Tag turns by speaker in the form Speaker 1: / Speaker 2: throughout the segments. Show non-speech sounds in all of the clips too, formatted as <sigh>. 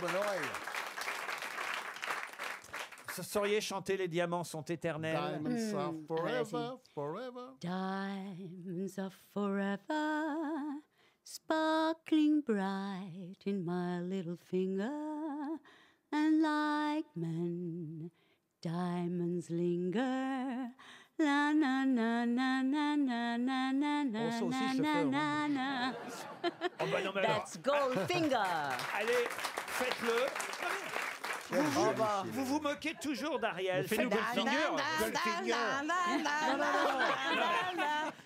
Speaker 1: bonne oreille.
Speaker 2: Vous sauriez chanter Les diamants sont éternels
Speaker 1: Diamonds are
Speaker 3: hmm.
Speaker 1: forever, forever.
Speaker 3: Diamonds are forever, sparkling bright in my little finger. And like men, diamonds linger. La na na na na na na na
Speaker 2: ça aussi,
Speaker 3: na
Speaker 2: je fais,
Speaker 3: na na.
Speaker 2: Oh, bah non, mais alors,
Speaker 3: That's Goldfinger. <laughs>
Speaker 2: Allez, faites-le. Vous vous, vous vous moquez toujours d'Ariel.
Speaker 4: Fais-nous Goldfinger.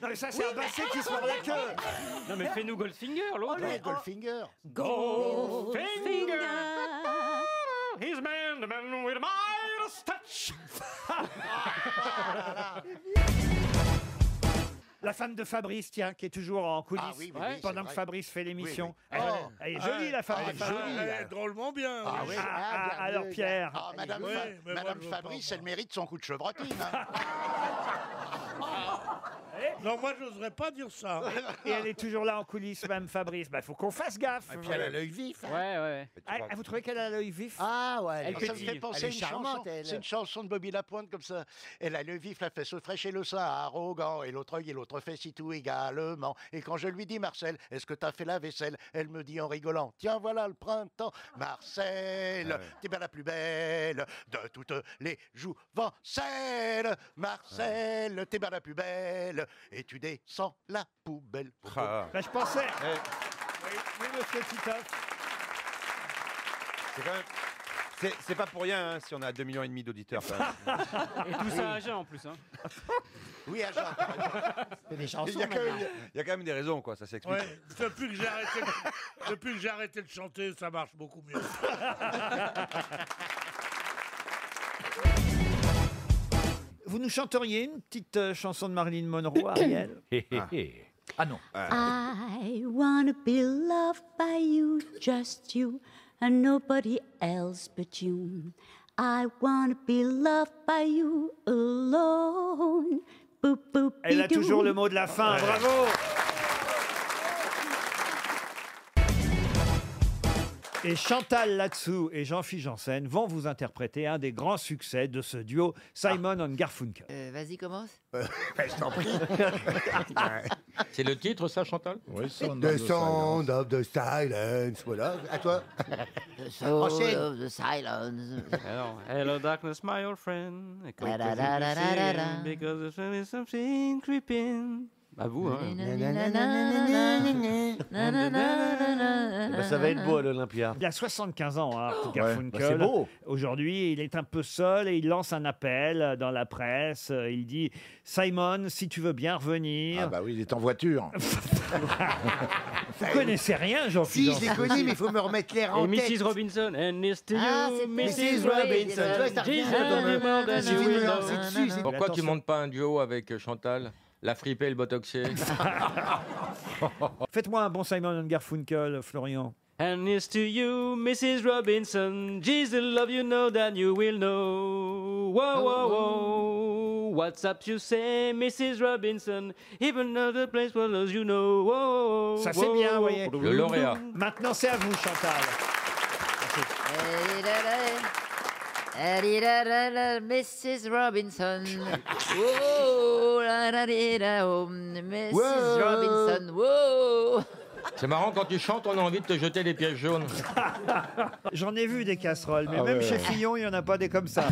Speaker 2: Non, mais ça, c'est un basset qui se mord la queue.
Speaker 4: Non mais fais-nous Goldfinger, l'autre.
Speaker 1: Ouais, Goldfinger.
Speaker 4: Goldfinger. He's man, the man with a Midas touch. <laughs>
Speaker 2: La femme de Fabrice, tiens, qui est toujours en coulisses
Speaker 1: Ah oui, oui, oui, c'est
Speaker 2: pendant que
Speaker 1: vrai.
Speaker 2: Fabrice fait l'émission.
Speaker 1: Oui, oui.
Speaker 2: Elle,
Speaker 1: Oh.
Speaker 2: elle est jolie, la femme
Speaker 1: elle
Speaker 2: de
Speaker 1: est
Speaker 2: Fabrice.
Speaker 1: jolie.
Speaker 5: Elle est drôlement bien.
Speaker 1: Ah
Speaker 5: oui.
Speaker 2: Ah, ah,
Speaker 1: bien
Speaker 2: alors. Pierre.
Speaker 1: Ah, Madame,
Speaker 5: Oui,
Speaker 1: Fa-
Speaker 5: mais moi,
Speaker 1: Madame
Speaker 5: je veux
Speaker 1: Fabrice,
Speaker 5: pas,
Speaker 1: elle mérite son coup de chevrotine. hein. <laughs>
Speaker 5: Non, moi, j'oserais pas dire ça.
Speaker 2: Et elle est toujours là en coulisses, même Fabrice. Il faut qu'on fasse gaffe.
Speaker 1: Et puis elle a l'œil vif. hein.
Speaker 4: Ouais, ouais.
Speaker 2: Ah, ah, vous trouvez qu'elle a l'œil vif?
Speaker 1: Ah ouais,
Speaker 4: Elle
Speaker 1: ça me
Speaker 4: pétille.
Speaker 1: fait penser
Speaker 6: Elle est
Speaker 1: à une
Speaker 6: charmante,
Speaker 1: chanson.
Speaker 6: elle.
Speaker 1: C'est une chanson de Bobby Lapointe comme ça. Elle a le vif, la fesse fraîche et le sein arrogant, et l'autre œil et l'autre fesse y tout également. Et quand je lui dis Marcel, est-ce que t'as fait la vaisselle? Elle me dit en rigolant, tiens voilà le printemps. Marcel, t'es bien la plus belle de toutes les jouvencelles. Marcel, t'es bien la plus belle, et tu descends la poubelle.
Speaker 7: Ah,
Speaker 2: Bah, Je pensais.
Speaker 7: eh,
Speaker 2: Oui, oui, monsieur Titoff.
Speaker 7: c'est quand même. c'est- C'est pas pour rien hein, si on a 2 millions et demi d'auditeurs. quand même. <laughs>
Speaker 4: Et tout ça à jeun en plus. Hein. <laughs>
Speaker 1: Oui, agent.
Speaker 6: C'est des
Speaker 7: Il y, a quand même,
Speaker 6: maintenant.
Speaker 7: il y a quand même des raisons, quoi, ça s'explique.
Speaker 5: Ouais, depuis que j'ai arrêté, de- depuis que j'ai arrêté de chanter, ça marche beaucoup mieux. <laughs>
Speaker 2: Nous chanteriez une petite euh, chanson de Marilyn Monroe, <coughs> Ariel? Ah non.
Speaker 3: I wanna be loved by you, just you, and nobody else but you. I wanna be loved by you alone. Boop, boop,
Speaker 2: Elle a
Speaker 3: bidoo.
Speaker 2: toujours le mot de la fin, bravo Et Chantal Latsou et Jean-Philippe Janssen vont vous interpréter un des grands succès de ce duo, Simon and Garfunkel.
Speaker 6: Euh, Vas-y, commence.
Speaker 1: Je t'en prie.
Speaker 8: C'est le titre, ça, Chantal
Speaker 5: Oui,
Speaker 6: The sound of the silence. Voilà. À toi.
Speaker 3: The soul
Speaker 6: Enchaîne.
Speaker 3: of the silence.
Speaker 4: Alors, hello darkness, my old friend. I see Because there is something creeping. À vous, hein.
Speaker 6: Ça va être beau à l'Olympia.
Speaker 2: Il a 75 ans, hein, Art
Speaker 6: bah,
Speaker 2: Garfunkel.
Speaker 6: c'est beau.
Speaker 2: Aujourd'hui, il est un peu seul et il lance un appel dans la presse. Il dit Simon, si tu veux bien revenir.
Speaker 1: Ah bah oui, il est en voiture. <laughs>
Speaker 2: Vous connaissez rien, Jean-Philippe
Speaker 6: Si, je l'ai connu, mais il faut me remettre l'air en
Speaker 4: Et
Speaker 6: tête.
Speaker 4: Mrs. Robinson, and it's to
Speaker 3: Ah, c'est
Speaker 4: Mrs.
Speaker 6: Mrs. Robinson. Tu vois, ça revient
Speaker 4: Jesus,
Speaker 6: comme,
Speaker 4: you more than
Speaker 6: Il
Speaker 4: you
Speaker 6: suffit de
Speaker 4: will
Speaker 6: me
Speaker 4: know.
Speaker 6: lancer dessus. c'est-
Speaker 8: Pourquoi tu montes pas un duo avec euh, Chantal? La fripée et le botoxier <laughs>
Speaker 2: Faites-moi un bon Simon and Garfunkel, Florian.
Speaker 4: And it's to you, Mrs. Robinson. Jesus love you know that you will know. Whoa, whoa, whoa. What's up, you say, Mrs. Robinson? Even other place will lose you know. Whoa,
Speaker 2: Ça, c'est
Speaker 4: whoa,
Speaker 2: bien, vous voyez.
Speaker 8: Le lauréat.
Speaker 2: Maintenant, c'est à vous, Chantal.
Speaker 3: Mrs. Robinson. Whoa, Mrs. Robinson. Whoa.
Speaker 8: C'est marrant, quand tu chantes, on a envie de te jeter des pièges jaunes. <laughs>
Speaker 2: J'en ai vu des casseroles, mais
Speaker 6: Ah
Speaker 2: même
Speaker 6: ouais.
Speaker 2: chez Fillon, il n'y en a pas des comme ça.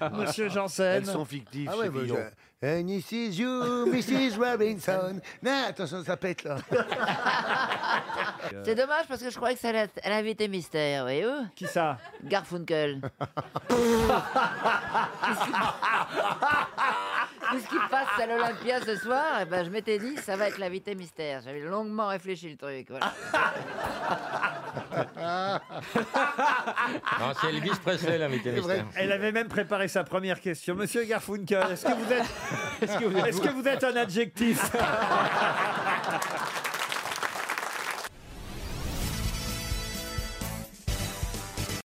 Speaker 2: <laughs> Monsieur Janssen.
Speaker 6: Elles sont fictives.
Speaker 1: Ah
Speaker 6: chez
Speaker 1: bah,
Speaker 6: Fillon. And this is you, Mrs. Robinson. Non, attention, ça pète là. <laughs>
Speaker 3: C'est dommage parce que je croyais que ça allait être l'invité mystère, voyez-vous
Speaker 2: Qui ça?
Speaker 3: Garfunkel. Puisqu'il passe à l'Olympia ce soir, eh ben, je m'étais dit ça va être l'invité mystère. J'avais longuement réfléchi le truc. voilà.
Speaker 8: Non, c'est Elvis Presley, l'invité mystère.
Speaker 2: Elle avait même préparé sa première question. Monsieur Garfunkel, est-ce que vous êtes, est-ce que vous êtes un adjectif?